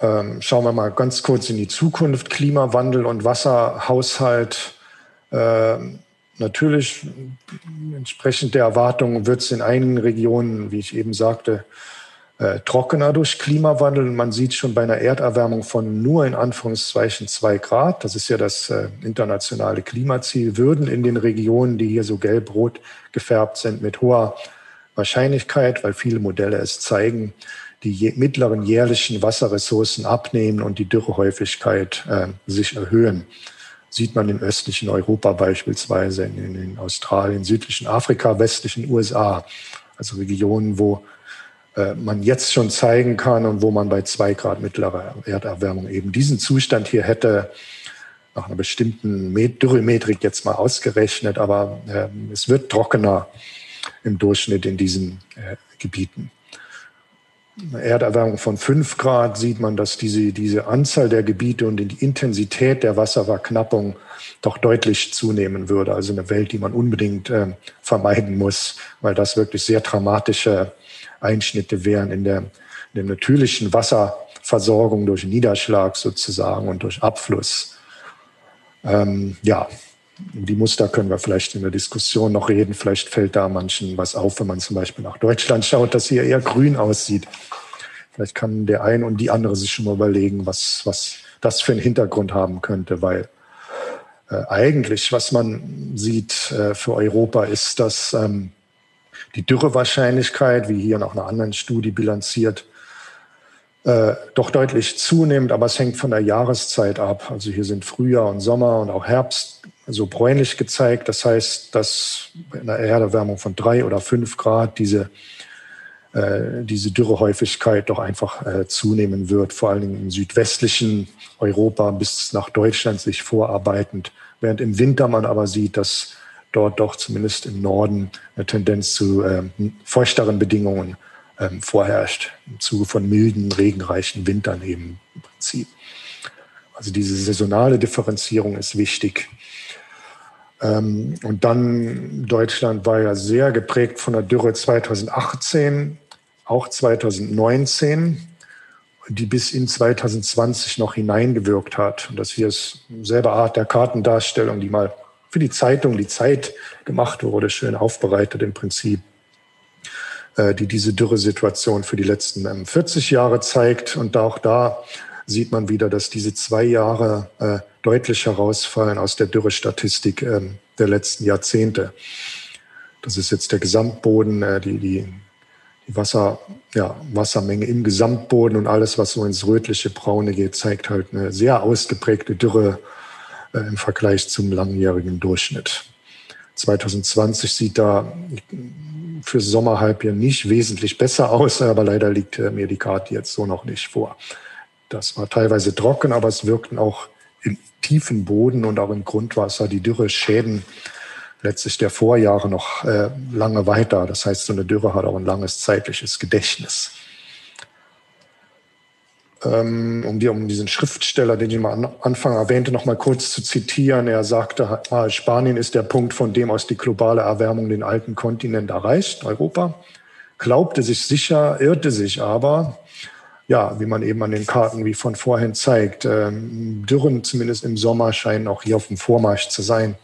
Ähm, schauen wir mal ganz kurz in die Zukunft. Klimawandel und Wasserhaushalt. Ähm, natürlich, entsprechend der Erwartungen wird es in einigen Regionen, wie ich eben sagte, äh, trockener durch Klimawandel. Man sieht schon bei einer Erderwärmung von nur in Anführungszeichen zwei Grad, das ist ja das äh, internationale Klimaziel, würden in den Regionen, die hier so gelb-rot gefärbt sind, mit hoher Wahrscheinlichkeit, weil viele Modelle es zeigen, die mittleren jährlichen Wasserressourcen abnehmen und die Dürrehäufigkeit äh, sich erhöhen. Sieht man im östlichen Europa beispielsweise, in, in Australien, südlichen Afrika, westlichen USA. Also Regionen, wo äh, man jetzt schon zeigen kann und wo man bei zwei Grad mittlerer Erderwärmung eben diesen Zustand hier hätte, nach einer bestimmten Dürremetrik jetzt mal ausgerechnet, aber äh, es wird trockener im Durchschnitt in diesen äh, Gebieten. Erderwärmung von fünf Grad sieht man, dass diese, diese Anzahl der Gebiete und die Intensität der Wasserverknappung doch deutlich zunehmen würde. Also eine Welt, die man unbedingt äh, vermeiden muss, weil das wirklich sehr dramatische Einschnitte wären in der, in der natürlichen Wasserversorgung durch Niederschlag sozusagen und durch Abfluss. Ähm, ja, die Muster können wir vielleicht in der Diskussion noch reden. Vielleicht fällt da manchen was auf, wenn man zum Beispiel nach Deutschland schaut, dass hier eher grün aussieht. Vielleicht kann der ein und die andere sich schon mal überlegen, was, was, das für einen Hintergrund haben könnte, weil äh, eigentlich, was man sieht äh, für Europa, ist, dass ähm, die Dürrewahrscheinlichkeit, wie hier nach einer anderen Studie bilanziert, äh, doch deutlich zunimmt, aber es hängt von der Jahreszeit ab. Also hier sind Frühjahr und Sommer und auch Herbst so bräunlich gezeigt. Das heißt, dass bei einer Erderwärmung von drei oder fünf Grad diese, äh, diese Dürrehäufigkeit doch einfach äh, zunehmen wird, vor allen Dingen im südwestlichen Europa bis nach Deutschland sich vorarbeitend, während im Winter man aber sieht, dass dort doch zumindest im Norden eine Tendenz zu äh, feuchteren Bedingungen ähm, vorherrscht, im Zuge von milden, regenreichen Wintern eben im Prinzip. Also diese saisonale Differenzierung ist wichtig. Ähm, und dann Deutschland war ja sehr geprägt von der Dürre 2018, auch 2019, die bis in 2020 noch hineingewirkt hat. Und das hier ist selbe Art der Kartendarstellung, die mal für die Zeitung, die Zeit gemacht wurde, schön aufbereitet im Prinzip. Äh, die diese Dürresituation für die letzten 40 ähm, Jahre zeigt. Und auch da sieht man wieder, dass diese zwei Jahre äh, deutlich herausfallen aus der Dürrestatistik ähm, der letzten Jahrzehnte. Das ist jetzt der Gesamtboden, äh, die, die, die Wasser, ja, Wassermenge im Gesamtboden und alles, was so ins rötliche, braune geht, zeigt halt eine sehr ausgeprägte Dürre im Vergleich zum langjährigen Durchschnitt. 2020 sieht da fürs Sommerhalbjahr nicht wesentlich besser aus, aber leider liegt äh, mir die Karte jetzt so noch nicht vor. Das war teilweise trocken, aber es wirkten auch im tiefen Boden und auch im Grundwasser die Dürre-Schäden letztlich der Vorjahre noch äh, lange weiter. Das heißt, so eine Dürre hat auch ein langes zeitliches Gedächtnis ähm, um, die, um diesen Schriftsteller, den ich am Anfang erwähnte, noch mal kurz zu zitieren. Er sagte, Spanien ist der Punkt, von dem aus die globale Erwärmung den alten Kontinent erreicht, Europa. Glaubte sich sicher, irrte sich aber. Ja, wie man eben an den Karten wie von vorhin zeigt, ähm, Dürren zumindest im Sommer scheinen auch hier auf dem Vormarsch zu sein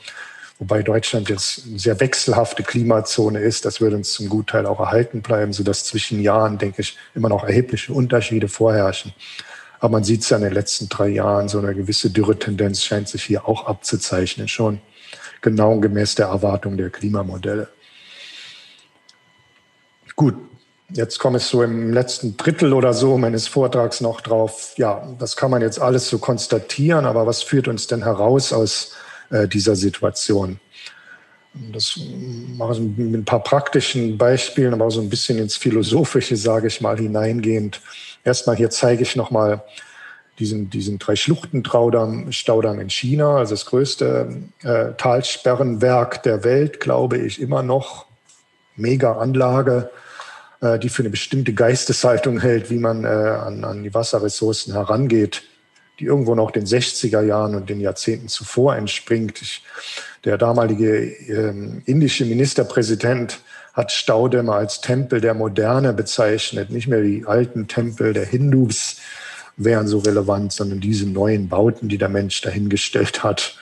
wobei Deutschland jetzt eine sehr wechselhafte Klimazone ist. Das würde uns zum Gutteil auch erhalten bleiben, sodass zwischen Jahren, denke ich, immer noch erhebliche Unterschiede vorherrschen. Aber man sieht es ja in den letzten drei Jahren, so eine gewisse Dürretendenz scheint sich hier auch abzuzeichnen, schon genau gemäß der Erwartung der Klimamodelle. Gut, jetzt komme ich so im letzten Drittel oder so meines Vortrags noch drauf. Ja, das kann man jetzt alles so konstatieren, aber was führt uns denn heraus aus äh, dieser Situation. Das mache ich mit ein paar praktischen Beispielen, aber so ein bisschen ins Philosophische, sage ich mal, hineingehend. Erstmal hier zeige ich nochmal diesen, diesen drei Schluchten-Staudamm Staudamm in China, also das größte äh, Talsperrenwerk der Welt, glaube ich, immer noch. Mega Anlage, äh, die für eine bestimmte Geisteshaltung hält, wie man äh, an, an die Wasserressourcen herangeht die irgendwo noch den 60er Jahren und den Jahrzehnten zuvor entspringt. Ich, der damalige ähm, indische Ministerpräsident hat Staudämme als Tempel der Moderne bezeichnet. Nicht mehr die alten Tempel der Hindus wären so relevant, sondern diese neuen Bauten, die der Mensch dahingestellt hat,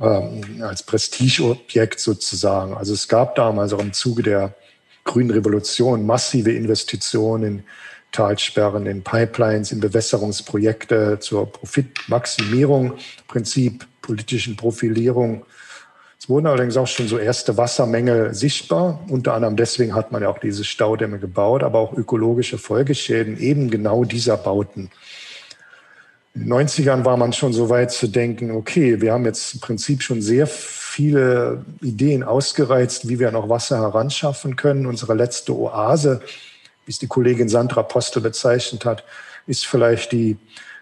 ähm, als Prestigeobjekt sozusagen. Also es gab damals auch im Zuge der grünen Revolution massive Investitionen in Talsperren, in Pipelines, in Bewässerungsprojekte zur Profitmaximierung, Prinzip politischen Profilierung. Es wurden allerdings auch schon so erste Wassermängel sichtbar. Unter anderem deswegen hat man ja auch diese Staudämme gebaut, aber auch ökologische Folgeschäden eben genau dieser Bauten. In den 90ern war man schon so weit zu denken, okay, wir haben jetzt im Prinzip schon sehr viele Ideen ausgereizt, wie wir noch Wasser heranschaffen können. Unsere letzte Oase wie es die Kollegin Sandra Postel bezeichnet hat, ist vielleicht die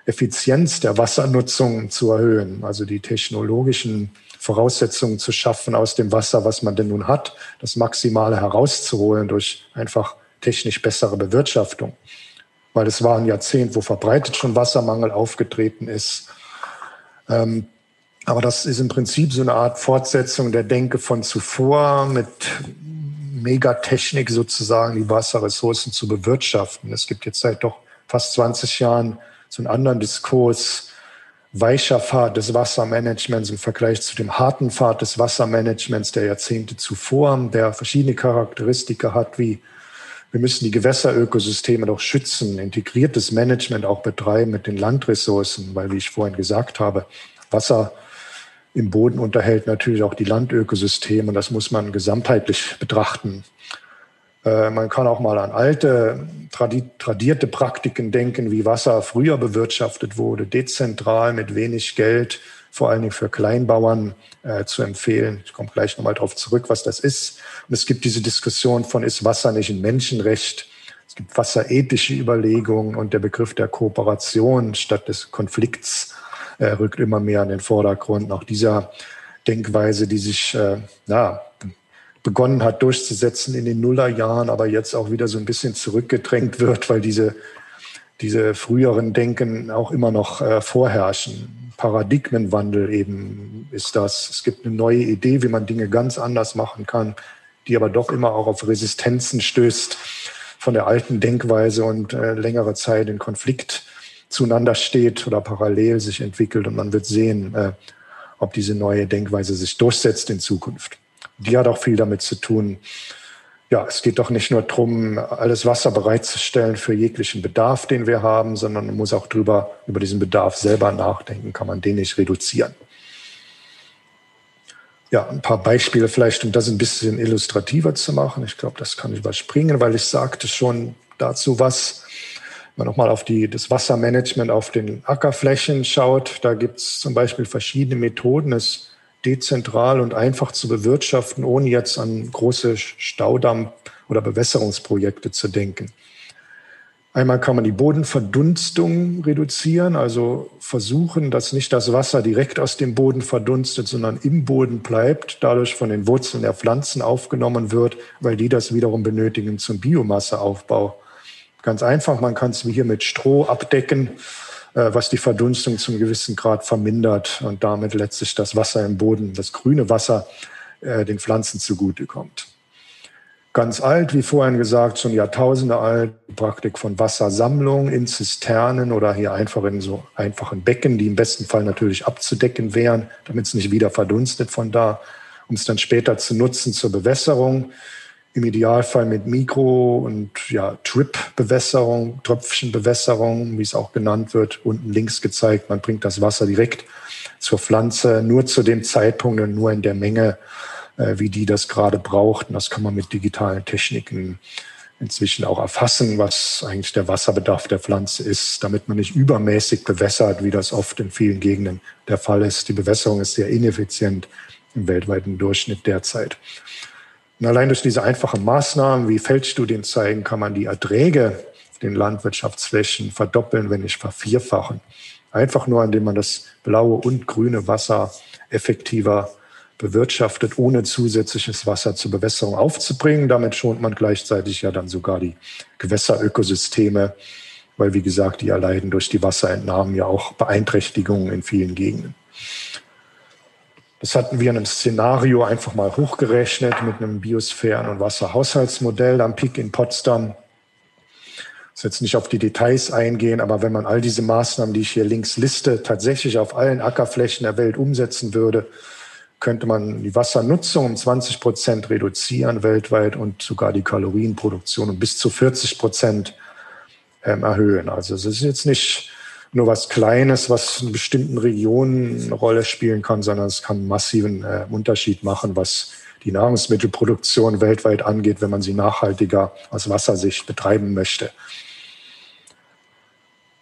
Effizienz der Wassernutzung zu erhöhen, also die technologischen Voraussetzungen zu schaffen, aus dem Wasser, was man denn nun hat, das Maximale herauszuholen durch einfach technisch bessere Bewirtschaftung. Weil es war ein Jahrzehnt, wo verbreitet schon Wassermangel aufgetreten ist. Ähm, aber das ist im Prinzip so eine Art Fortsetzung der Denke von zuvor mit Megatechnik sozusagen die Wasserressourcen zu bewirtschaften. Es gibt jetzt seit doch fast 20 Jahren so einen anderen Diskurs, weicher Pfad des Wassermanagements im Vergleich zu dem harten Pfad des Wassermanagements der Jahrzehnte zuvor, der verschiedene Charakteristika hat, wie wir müssen die Gewässerökosysteme doch schützen, integriertes Management auch betreiben mit den Landressourcen, weil, wie ich vorhin gesagt habe, Wasser im Boden unterhält natürlich auch die Landökosysteme und das muss man gesamtheitlich betrachten. Äh, man kann auch mal an alte, tradierte Praktiken denken, wie Wasser früher bewirtschaftet wurde, dezentral mit wenig Geld, vor allen Dingen für Kleinbauern äh, zu empfehlen. Ich komme gleich nochmal darauf zurück, was das ist. Und es gibt diese Diskussion von, ist Wasser nicht ein Menschenrecht? Es gibt wasserethische Überlegungen und der Begriff der Kooperation statt des Konflikts äh, rückt immer mehr in den Vordergrund. Auch dieser Denkweise, die sich äh, ja, begonnen hat durchzusetzen in den Nullerjahren, aber jetzt auch wieder so ein bisschen zurückgedrängt wird, weil diese, diese früheren Denken auch immer noch äh, vorherrschen. Paradigmenwandel eben ist das. Es gibt eine neue Idee, wie man Dinge ganz anders machen kann, die aber doch immer auch auf Resistenzen stößt von der alten Denkweise und äh, längere Zeit in Konflikt zueinander steht oder parallel sich entwickelt. Und man wird sehen, äh, ob diese neue Denkweise sich durchsetzt in Zukunft die hat auch viel damit zu tun. Ja, es geht doch nicht nur darum, alles Wasser bereitzustellen für jeglichen Bedarf, den wir haben, sondern man muss auch drüber, über diesen Bedarf selber nachdenken. Kann man den nicht reduzieren? Ja, ein paar Beispiele vielleicht, um das ein bisschen illustrativer zu machen. Ich glaube, das kann ich überspringen, weil ich sagte schon dazu was. Wenn man nochmal auf die, das Wassermanagement auf den Ackerflächen schaut, da gibt es zum Beispiel verschiedene Methoden. Es dezentral und einfach zu bewirtschaften, ohne jetzt an große Staudamm- oder Bewässerungsprojekte zu denken. Einmal kann man die Bodenverdunstung reduzieren, also versuchen, dass nicht das Wasser direkt aus dem Boden verdunstet, sondern im Boden bleibt, dadurch von den Wurzeln der Pflanzen aufgenommen wird, weil die das wiederum benötigen zum Biomasseaufbau. Ganz einfach, man kann es wie hier mit Stroh abdecken äh, was die Verdunstung zum gewissen Grad vermindert und damit letztlich das Wasser im Boden, das grüne Wasser, äh, den Pflanzen zugutekommt. Ganz alt, wie vorhin gesagt, schon Jahrtausende alt, die Praktik von Wassersammlung in Zisternen oder hier einfach in so einfachen Becken, die im besten Fall natürlich abzudecken wären, damit es nicht wieder verdunstet von da, um es dann später zu nutzen zur Bewässerung im Idealfall mit Mikro- und ja, Trip-Bewässerung, Tröpfchenbewässerung, wie es auch genannt wird, unten links gezeigt. Man bringt das Wasser direkt zur Pflanze, nur zu dem Zeitpunkt und nur in der Menge, äh, wie die das gerade braucht. Und das kann man mit digitalen Techniken inzwischen auch erfassen, was eigentlich der Wasserbedarf der Pflanze ist, damit man nicht übermäßig bewässert, wie das oft in vielen Gegenden der Fall ist. Die Bewässerung ist sehr ineffizient im weltweiten Durchschnitt derzeit. Und allein durch diese einfachen Maßnahmen wie Feldstudien zeigen, kann man die Erträge den Landwirtschaftsflächen verdoppeln, wenn nicht vervierfachen. Einfach nur, indem man das blaue und grüne Wasser effektiver bewirtschaftet, ohne zusätzliches Wasser zur Bewässerung aufzubringen. Damit schont man gleichzeitig ja dann sogar die Gewässerökosysteme, weil, wie gesagt, die erleiden durch die Wasserentnahmen ja auch Beeinträchtigungen in vielen Gegenden. Das hatten wir in einem Szenario einfach mal hochgerechnet mit einem Biosphären- und Wasserhaushaltsmodell am PIC in Potsdam. Ich jetzt nicht auf die Details eingehen, aber wenn man all diese Maßnahmen, die ich hier links liste, tatsächlich auf allen Ackerflächen der Welt umsetzen würde, könnte man die Wassernutzung um 20 Prozent reduzieren weltweit und sogar die Kalorienproduktion um bis zu 40 Prozent ähm, erhöhen. Also es ist jetzt nicht nur was Kleines, was in bestimmten Regionen eine Rolle spielen kann, sondern es kann einen massiven äh, Unterschied machen, was die Nahrungsmittelproduktion weltweit angeht, wenn man sie nachhaltiger aus Wassersicht betreiben möchte.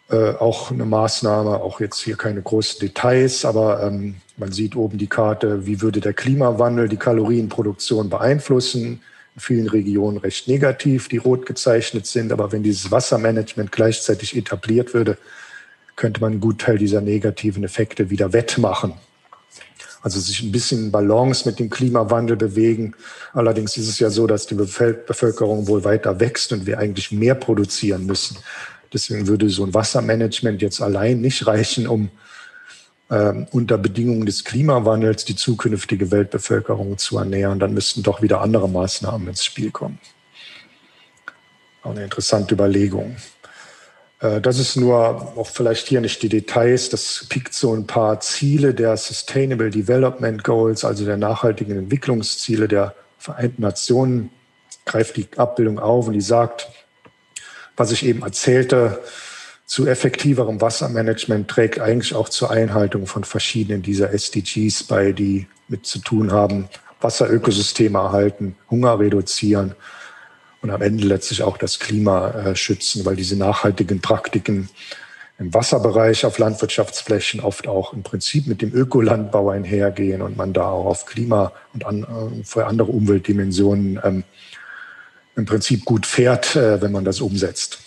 Äh, auch eine Maßnahme, auch jetzt hier keine großen Details, aber ähm, man sieht oben die Karte, wie würde der Klimawandel die Kalorienproduktion beeinflussen. In vielen Regionen recht negativ, die rot gezeichnet sind, aber wenn dieses Wassermanagement gleichzeitig etabliert würde, könnte man einen Gutteil dieser negativen Effekte wieder wettmachen. Also sich ein bisschen in Balance mit dem Klimawandel bewegen. Allerdings ist es ja so, dass die Bevölkerung wohl weiter wächst und wir eigentlich mehr produzieren müssen. Deswegen würde so ein Wassermanagement jetzt allein nicht reichen, um ähm, unter Bedingungen des Klimawandels die zukünftige Weltbevölkerung zu ernähren. Dann müssten doch wieder andere Maßnahmen ins Spiel kommen. Auch eine interessante Überlegung. Äh, das ist nur auch vielleicht hier nicht die Details. Das pickt so ein paar Ziele der Sustainable Development Goals, also der nachhaltigen Entwicklungsziele der Vereinten Nationen greift die Abbildung auf und die sagt, was ich eben erzählte, zu effektiverem Wassermanagement trägt eigentlich auch zur Einhaltung von verschiedenen dieser SDGs bei, die mit zu tun haben, Wasserökosysteme erhalten, Hunger reduzieren und am Ende letztlich auch das Klima äh, schützen, weil diese nachhaltigen Praktiken im Wasserbereich auf Landwirtschaftsflächen oft auch im Prinzip mit dem Ökolandbau einhergehen und man da auch auf Klima und an, äh, für andere Umweltdimensionen ähm, im Prinzip gut fährt, äh, wenn man das umsetzt.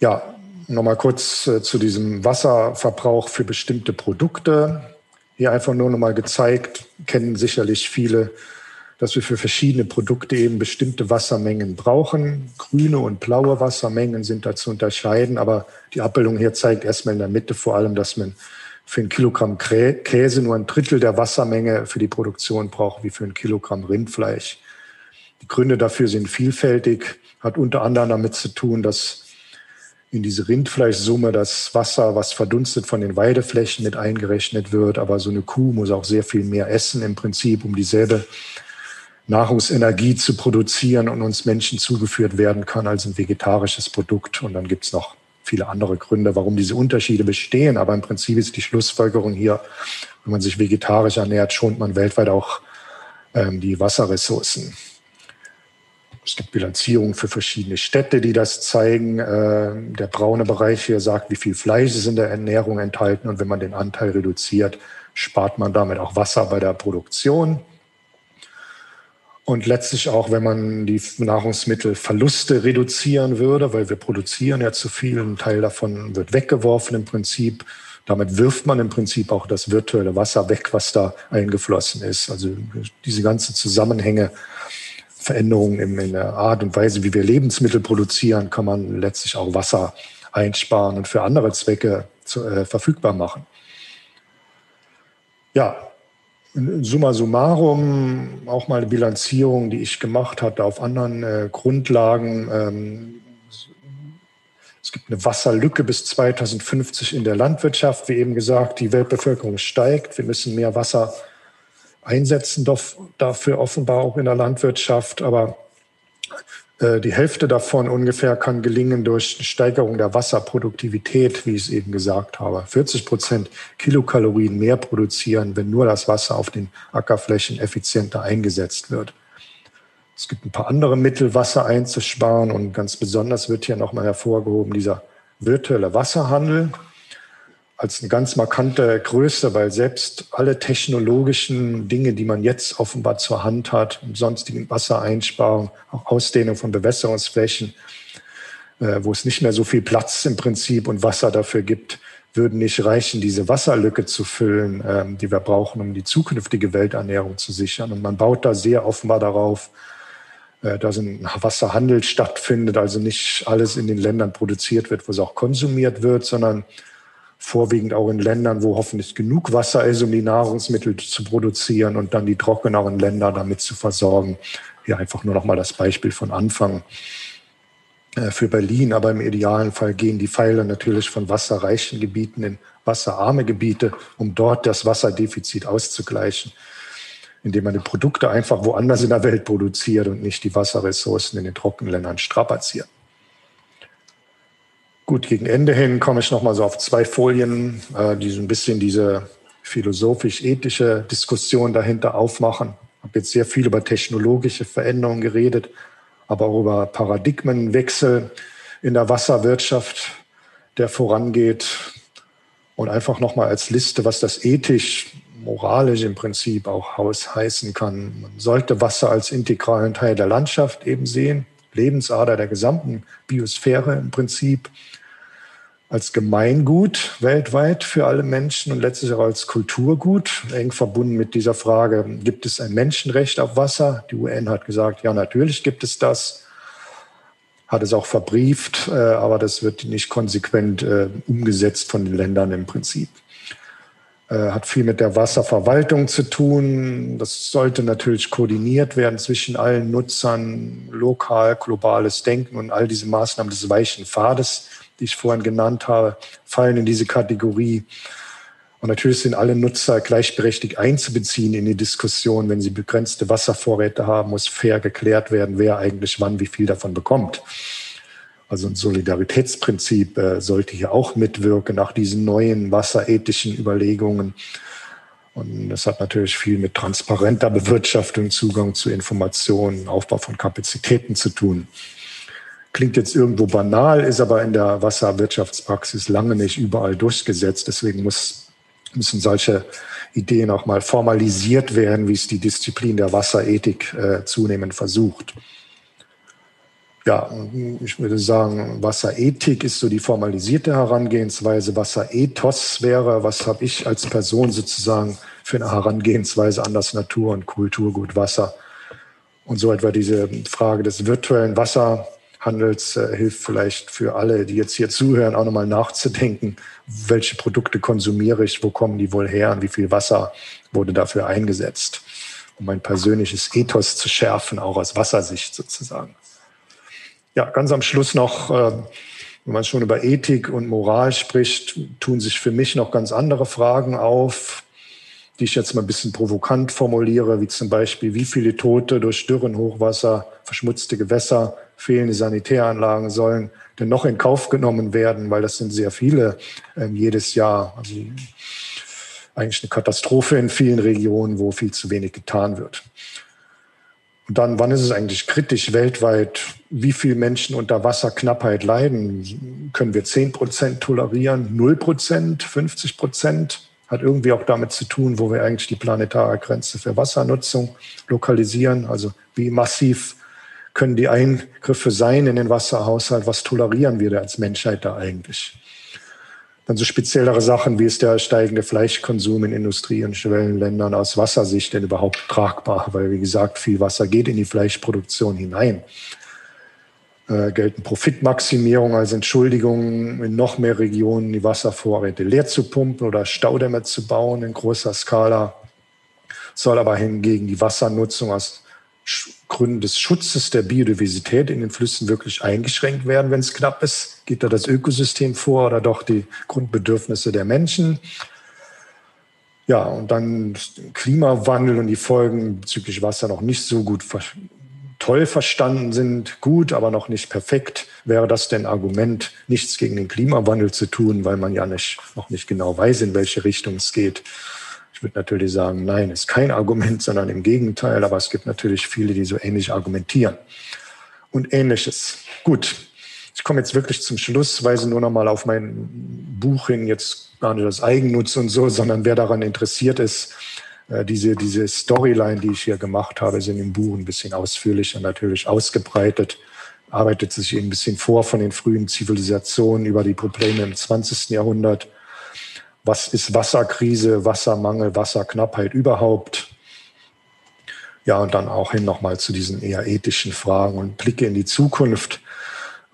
Ja, nochmal kurz äh, zu diesem Wasserverbrauch für bestimmte Produkte. Hier einfach nur nochmal gezeigt, kennen sicherlich viele dass wir für verschiedene Produkte eben bestimmte Wassermengen brauchen. Grüne und blaue Wassermengen sind da zu unterscheiden, aber die Abbildung hier zeigt erstmal in der Mitte vor allem, dass man für ein Kilogramm Käse nur ein Drittel der Wassermenge für die Produktion braucht, wie für ein Kilogramm Rindfleisch. Die Gründe dafür sind vielfältig, hat unter anderem damit zu tun, dass in diese Rindfleischsumme das Wasser, was verdunstet von den Weideflächen mit eingerechnet wird. Aber so eine Kuh muss auch sehr viel mehr essen im Prinzip, um dieselbe Nahrungsenergie zu produzieren und uns Menschen zugeführt werden kann als ein vegetarisches Produkt. Und dann gibt es noch viele andere Gründe, warum diese Unterschiede bestehen. Aber im Prinzip ist die Schlussfolgerung hier, wenn man sich vegetarisch ernährt, schont man weltweit auch ähm, die Wasserressourcen. Es gibt Bilanzierungen für verschiedene Städte, die das zeigen. Äh, der braune Bereich hier sagt, wie viel Fleisch ist in der Ernährung enthalten. Und wenn man den Anteil reduziert, spart man damit auch Wasser bei der Produktion. Und letztlich auch, wenn man die Nahrungsmittelverluste reduzieren würde, weil wir produzieren ja zu viel, ein Teil davon wird weggeworfen im Prinzip. Damit wirft man im Prinzip auch das virtuelle Wasser weg, was da eingeflossen ist. Also diese ganzen Zusammenhänge, Veränderungen in der Art und Weise, wie wir Lebensmittel produzieren, kann man letztlich auch Wasser einsparen und für andere Zwecke zu, äh, verfügbar machen. Ja, Summa summarum, auch mal eine Bilanzierung, die ich gemacht hatte auf anderen äh, Grundlagen. Ähm, es gibt eine Wasserlücke bis 2050 in der Landwirtschaft. Wie eben gesagt, die Weltbevölkerung steigt. Wir müssen mehr Wasser einsetzen, dafür offenbar auch in der Landwirtschaft. Aber die Hälfte davon ungefähr kann gelingen durch Steigerung der Wasserproduktivität, wie ich es eben gesagt habe. 40 Prozent Kilokalorien mehr produzieren, wenn nur das Wasser auf den Ackerflächen effizienter eingesetzt wird. Es gibt ein paar andere Mittel, Wasser einzusparen und ganz besonders wird hier nochmal hervorgehoben dieser virtuelle Wasserhandel als eine ganz markante Größe, weil selbst alle technologischen Dinge, die man jetzt offenbar zur Hand hat, sonstigen Wassereinsparung, auch Ausdehnung von Bewässerungsflächen, äh, wo es nicht mehr so viel Platz im Prinzip und Wasser dafür gibt, würden nicht reichen, diese Wasserlücke zu füllen, äh, die wir brauchen, um die zukünftige Welternährung zu sichern. Und man baut da sehr offenbar darauf, äh, dass ein Wasserhandel stattfindet, also nicht alles in den Ländern produziert wird, wo es auch konsumiert wird, sondern vorwiegend auch in Ländern, wo hoffentlich genug Wasser ist, um die Nahrungsmittel zu produzieren und dann die trockeneren Länder damit zu versorgen. Hier einfach nur noch mal das Beispiel von Anfang äh, für Berlin. Aber im idealen Fall gehen die Pfeile natürlich von wasserreichen Gebieten in wasserarme Gebiete, um dort das Wasserdefizit auszugleichen, indem man die Produkte einfach woanders in der Welt produziert und nicht die Wasserressourcen in den Trockenländern strapaziert. Gut, gegen Ende hin komme ich nochmal so auf zwei Folien, äh, die so ein bisschen diese philosophisch-ethische Diskussion dahinter aufmachen. Ich habe jetzt sehr viel über technologische Veränderungen geredet, aber auch über Paradigmenwechsel in der Wasserwirtschaft, der vorangeht. Und einfach nochmal als Liste, was das ethisch, moralisch im Prinzip auch heißen kann. Man sollte Wasser als integralen Teil der Landschaft eben sehen, Lebensader der gesamten Biosphäre im Prinzip als Gemeingut weltweit für alle Menschen und letztlich auch als Kulturgut, eng verbunden mit dieser Frage, gibt es ein Menschenrecht auf Wasser? Die UN hat gesagt, ja, natürlich gibt es das, hat es auch verbrieft, äh, aber das wird nicht konsequent äh, umgesetzt von den Ländern im Prinzip. Äh, hat viel mit der Wasserverwaltung zu tun. Das sollte natürlich koordiniert werden zwischen allen Nutzern, lokal, globales Denken und all diese Maßnahmen des weichen Pfades die ich vorhin genannt habe, fallen in diese Kategorie. Und natürlich sind alle Nutzer gleichberechtigt einzubeziehen in die Diskussion. Wenn sie begrenzte Wasservorräte haben, muss fair geklärt werden, wer eigentlich wann wie viel davon bekommt. Also ein Solidaritätsprinzip äh, sollte hier auch mitwirken nach diesen neuen wasserethischen Überlegungen. Und das hat natürlich viel mit transparenter Bewirtschaftung, Zugang zu Informationen, Aufbau von Kapazitäten zu tun. Klingt jetzt irgendwo banal, ist aber in der Wasserwirtschaftspraxis lange nicht überall durchgesetzt. Deswegen muss, müssen solche Ideen auch mal formalisiert werden, wie es die Disziplin der Wasserethik äh, zunehmend versucht ja, ich würde sagen, Wasserethik ist so die formalisierte Herangehensweise. Wasserethos wäre, was habe ich als Person sozusagen für eine Herangehensweise an das Natur- und Kulturgut Wasser. Und so etwa diese Frage des virtuellen Wasserhandels hilft vielleicht für alle, die jetzt hier zuhören, auch nochmal nachzudenken, welche Produkte konsumiere ich, wo kommen die wohl her und wie viel Wasser wurde dafür eingesetzt, um mein persönliches Ethos zu schärfen, auch aus Wassersicht sozusagen. Ja, ganz am Schluss noch, äh, wenn man schon über Ethik und Moral spricht, tun sich für mich noch ganz andere Fragen auf, die ich jetzt mal ein bisschen provokant formuliere, wie zum Beispiel, wie viele Tote durch Dürren, Hochwasser, verschmutzte Gewässer, fehlende Sanitäranlagen sollen denn noch in Kauf genommen werden, weil das sind sehr viele ähm, jedes Jahr. Also eigentlich eine Katastrophe in vielen Regionen, wo viel zu wenig getan wird. Und dann, wann ist es eigentlich kritisch weltweit? Wie viele Menschen unter Wasserknappheit leiden? Können wir 10 Prozent tolerieren? 0 Prozent? 50 Prozent? Hat irgendwie auch damit zu tun, wo wir eigentlich die planetare Grenze für Wassernutzung lokalisieren. Also wie massiv können die Eingriffe sein in den Wasserhaushalt? Was tolerieren wir da als Menschheit da eigentlich? Dann so speziellere Sachen, wie ist der steigende Fleischkonsum in Industrie- und Schwellenländern aus Wassersicht denn überhaupt tragbar? Weil, wie gesagt, viel Wasser geht in die Fleischproduktion hinein. Äh, gelten Profitmaximierung als Entschuldigung, in noch mehr Regionen die Wasservorräte leer zu pumpen oder Staudämme zu bauen in großer Skala, soll aber hingegen die Wassernutzung aus Gründen des Schutzes der Biodiversität in den Flüssen wirklich eingeschränkt werden, wenn es knapp ist? Geht da das Ökosystem vor oder doch die Grundbedürfnisse der Menschen? Ja, und dann Klimawandel und die Folgen bezüglich Wasser noch nicht so gut toll verstanden sind, gut, aber noch nicht perfekt. Wäre das denn Argument, nichts gegen den Klimawandel zu tun, weil man ja nicht, noch nicht genau weiß, in welche Richtung es geht? Ich würde natürlich sagen, nein, ist kein Argument, sondern im Gegenteil. Aber es gibt natürlich viele, die so ähnlich argumentieren. Und ähnliches. Gut. Ich komme jetzt wirklich zum Schluss, weise nur noch mal auf mein Buch hin, jetzt gar nicht das Eigennutz und so, sondern wer daran interessiert ist, äh, diese, diese Storyline, die ich hier gemacht habe, ist in dem Buch ein bisschen ausführlicher natürlich ausgebreitet, arbeitet sich ein bisschen vor von den frühen Zivilisationen über die Probleme im 20. Jahrhundert was ist Wasserkrise, Wassermangel, Wasserknappheit überhaupt. Ja, und dann auch hin nochmal zu diesen eher ethischen Fragen und Blicke in die Zukunft.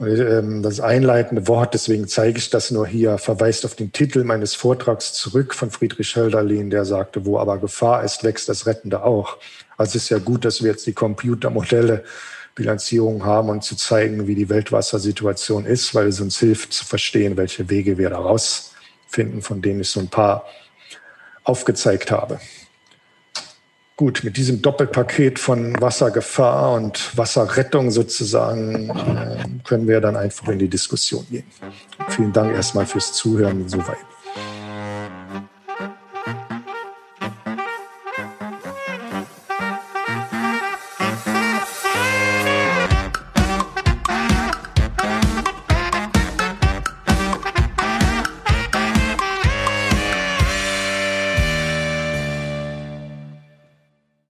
Ähm, das einleitende Wort, deswegen zeige ich das nur hier, verweist auf den Titel meines Vortrags zurück von Friedrich Hölderlin, der sagte, wo aber Gefahr ist, wächst das Rettende auch. Also es ist ja gut, dass wir jetzt die Computermodelle Bilanzierung haben und zu zeigen, wie die Weltwassersituation ist, weil es uns hilft zu verstehen, welche Wege wir daraus finden, von denen ich so ein paar aufgezeigt habe. Gut, mit diesem Doppelpaket von Wassergefahr und Wasserrettung sozusagen äh, können wir dann einfach in die Diskussion gehen. Vielen Dank erstmal fürs Zuhören soweit.